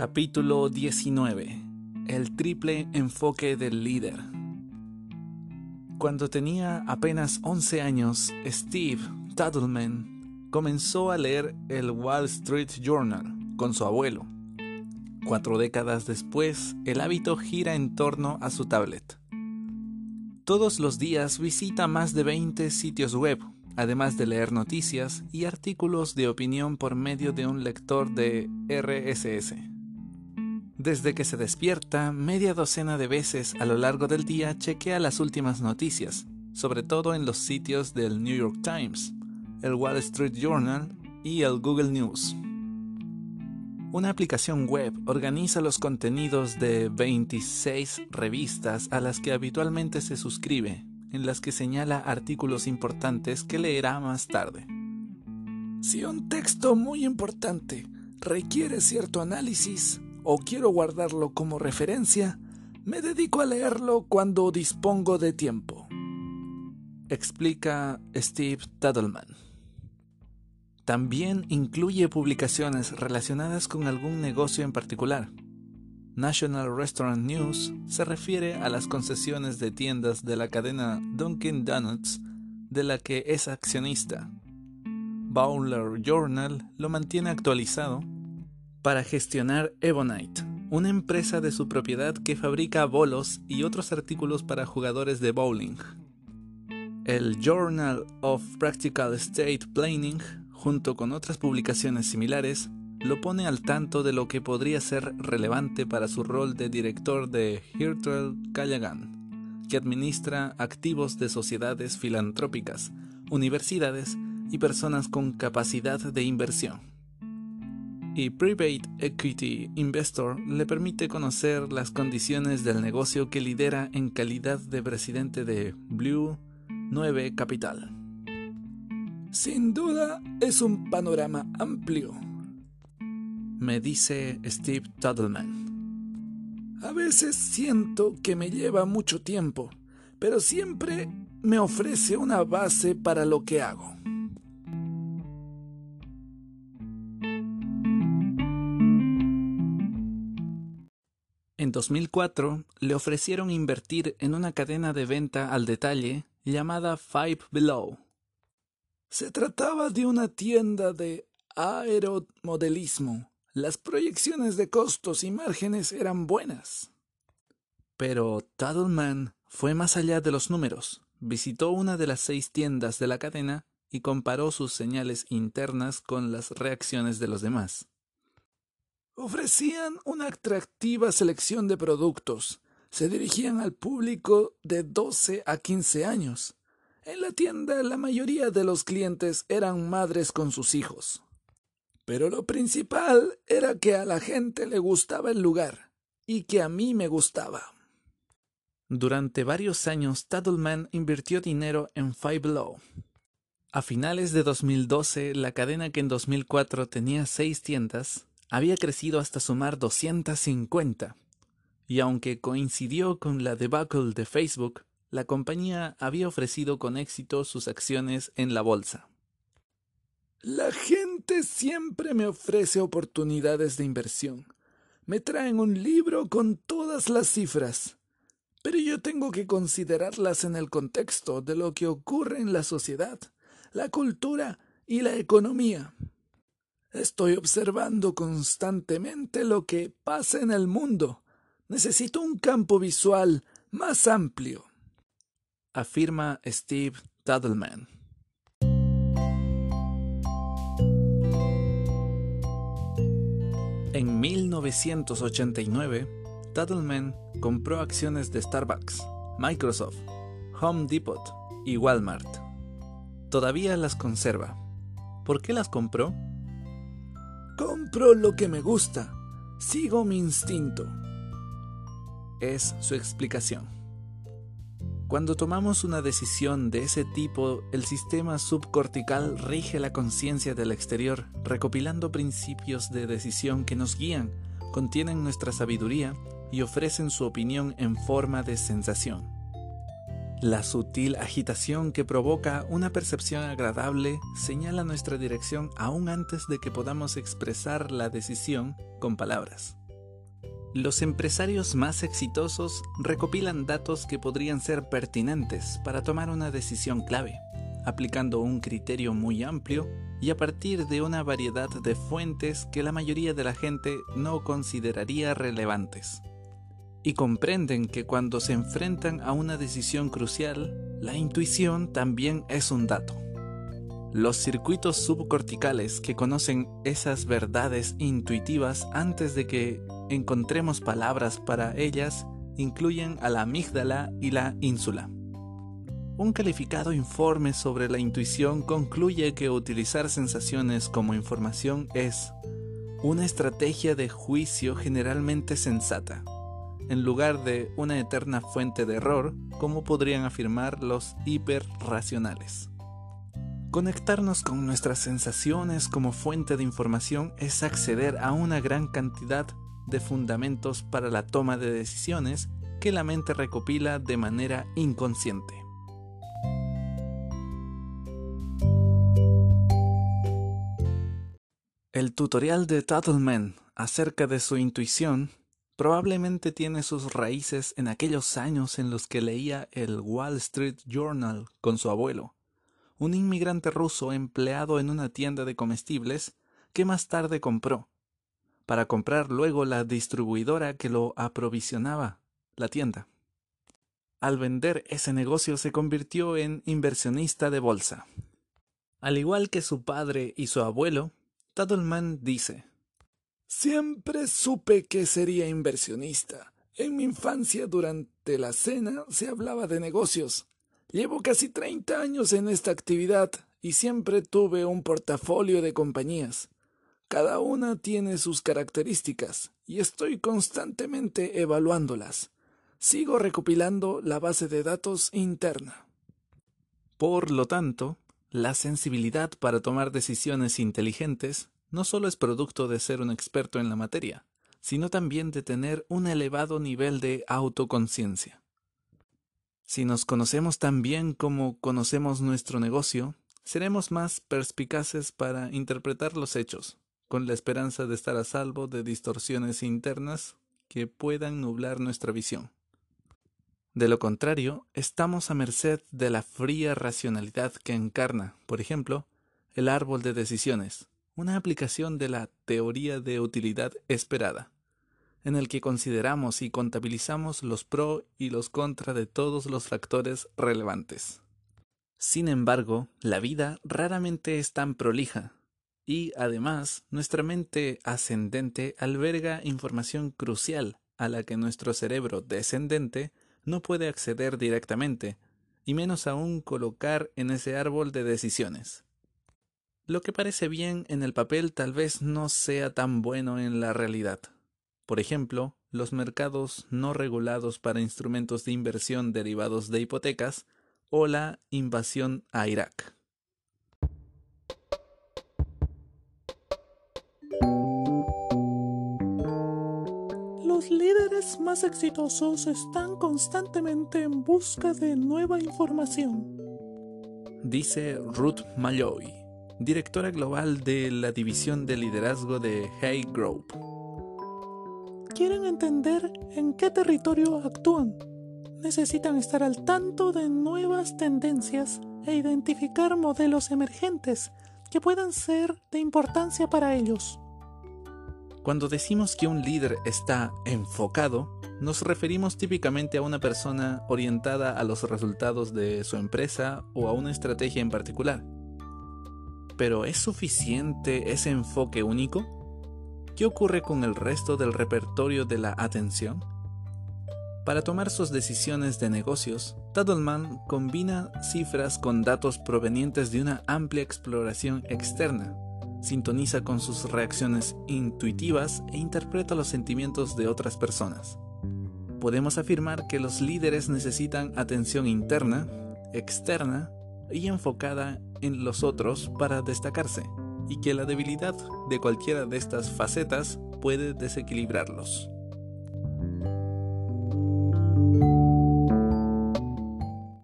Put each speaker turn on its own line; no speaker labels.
Capítulo 19. El triple enfoque del líder. Cuando tenía apenas 11 años, Steve Tuttleman comenzó a leer el Wall Street Journal con su abuelo. Cuatro décadas después, el hábito gira en torno a su tablet. Todos los días visita más de 20 sitios web, además de leer noticias y artículos de opinión por medio de un lector de RSS. Desde que se despierta, media docena de veces a lo largo del día chequea las últimas noticias, sobre todo en los sitios del New York Times, el Wall Street Journal y el Google News. Una aplicación web organiza los contenidos de 26 revistas a las que habitualmente se suscribe, en las que señala artículos importantes que leerá más tarde.
Si un texto muy importante requiere cierto análisis, o quiero guardarlo como referencia, me dedico a leerlo cuando dispongo de tiempo.
Explica Steve Tuttleman. También incluye publicaciones relacionadas con algún negocio en particular. National Restaurant News se refiere a las concesiones de tiendas de la cadena Dunkin' Donuts de la que es accionista. Bowler Journal lo mantiene actualizado para gestionar Ebonite, una empresa de su propiedad que fabrica bolos y otros artículos para jugadores de bowling. El Journal of Practical Estate Planning, junto con otras publicaciones similares, lo pone al tanto de lo que podría ser relevante para su rol de director de Hirtle Callaghan, que administra activos de sociedades filantrópicas, universidades y personas con capacidad de inversión y Private Equity Investor le permite conocer las condiciones del negocio que lidera en calidad de presidente de Blue 9 Capital.
Sin duda es un panorama amplio,
me dice Steve Tuttleman.
A veces siento que me lleva mucho tiempo, pero siempre me ofrece una base para lo que hago.
En 2004 le ofrecieron invertir en una cadena de venta al detalle llamada Five Below.
Se trataba de una tienda de aeromodelismo. Las proyecciones de costos y márgenes eran buenas.
Pero Tuttleman fue más allá de los números. Visitó una de las seis tiendas de la cadena y comparó sus señales internas con las reacciones de los demás.
Ofrecían una atractiva selección de productos. Se dirigían al público de 12 a 15 años. En la tienda la mayoría de los clientes eran madres con sus hijos. Pero lo principal era que a la gente le gustaba el lugar y que a mí me gustaba.
Durante varios años, Tuttleman invirtió dinero en Five Below. A finales de 2012, la cadena que en 2004 tenía seis tiendas había crecido hasta sumar 250, y aunque coincidió con la debacle de Facebook, la compañía había ofrecido con éxito sus acciones en la bolsa.
La gente siempre me ofrece oportunidades de inversión. Me traen un libro con todas las cifras, pero yo tengo que considerarlas en el contexto de lo que ocurre en la sociedad, la cultura y la economía. Estoy observando constantemente lo que pasa en el mundo. Necesito un campo visual más amplio.
Afirma Steve Tuttleman. En 1989, Tuttleman compró acciones de Starbucks, Microsoft, Home Depot y Walmart. Todavía las conserva. ¿Por qué las compró?
Compro lo que me gusta. Sigo mi instinto.
Es su explicación. Cuando tomamos una decisión de ese tipo, el sistema subcortical rige la conciencia del exterior, recopilando principios de decisión que nos guían, contienen nuestra sabiduría y ofrecen su opinión en forma de sensación. La sutil agitación que provoca una percepción agradable señala nuestra dirección aún antes de que podamos expresar la decisión con palabras. Los empresarios más exitosos recopilan datos que podrían ser pertinentes para tomar una decisión clave, aplicando un criterio muy amplio y a partir de una variedad de fuentes que la mayoría de la gente no consideraría relevantes. Y comprenden que cuando se enfrentan a una decisión crucial, la intuición también es un dato. Los circuitos subcorticales que conocen esas verdades intuitivas antes de que encontremos palabras para ellas incluyen a la amígdala y la ínsula. Un calificado informe sobre la intuición concluye que utilizar sensaciones como información es una estrategia de juicio generalmente sensata, en lugar de una eterna fuente de error, como podrían afirmar los hiperracionales. Conectarnos con nuestras sensaciones como fuente de información es acceder a una gran cantidad de fundamentos para la toma de decisiones que la mente recopila de manera inconsciente. El tutorial de Tuttleman acerca de su intuición probablemente tiene sus raíces en aquellos años en los que leía el Wall Street Journal con su abuelo un inmigrante ruso empleado en una tienda de comestibles que más tarde compró, para comprar luego la distribuidora que lo aprovisionaba, la tienda. Al vender ese negocio se convirtió en inversionista de bolsa. Al igual que su padre y su abuelo, Tadelman dice,
Siempre supe que sería inversionista. En mi infancia durante la cena se hablaba de negocios. Llevo casi 30 años en esta actividad y siempre tuve un portafolio de compañías. Cada una tiene sus características y estoy constantemente evaluándolas. Sigo recopilando la base de datos interna.
Por lo tanto, la sensibilidad para tomar decisiones inteligentes no solo es producto de ser un experto en la materia, sino también de tener un elevado nivel de autoconciencia. Si nos conocemos tan bien como conocemos nuestro negocio, seremos más perspicaces para interpretar los hechos, con la esperanza de estar a salvo de distorsiones internas que puedan nublar nuestra visión. De lo contrario, estamos a merced de la fría racionalidad que encarna, por ejemplo, el árbol de decisiones, una aplicación de la teoría de utilidad esperada en el que consideramos y contabilizamos los pro y los contra de todos los factores relevantes. Sin embargo, la vida raramente es tan prolija, y además nuestra mente ascendente alberga información crucial a la que nuestro cerebro descendente no puede acceder directamente, y menos aún colocar en ese árbol de decisiones. Lo que parece bien en el papel tal vez no sea tan bueno en la realidad. Por ejemplo, los mercados no regulados para instrumentos de inversión derivados de hipotecas o la invasión a Irak.
Los líderes más exitosos están constantemente en busca de nueva información.
Dice Ruth Malloy, directora global de la división de liderazgo de Hay Group
quieren entender en qué territorio actúan. Necesitan estar al tanto de nuevas tendencias e identificar modelos emergentes que puedan ser de importancia para ellos.
Cuando decimos que un líder está enfocado, nos referimos típicamente a una persona orientada a los resultados de su empresa o a una estrategia en particular. Pero ¿es suficiente ese enfoque único? ¿Qué ocurre con el resto del repertorio de la atención? Para tomar sus decisiones de negocios, Tadelman combina cifras con datos provenientes de una amplia exploración externa, sintoniza con sus reacciones intuitivas e interpreta los sentimientos de otras personas. Podemos afirmar que los líderes necesitan atención interna, externa y enfocada en los otros para destacarse y que la debilidad de cualquiera de estas facetas puede desequilibrarlos.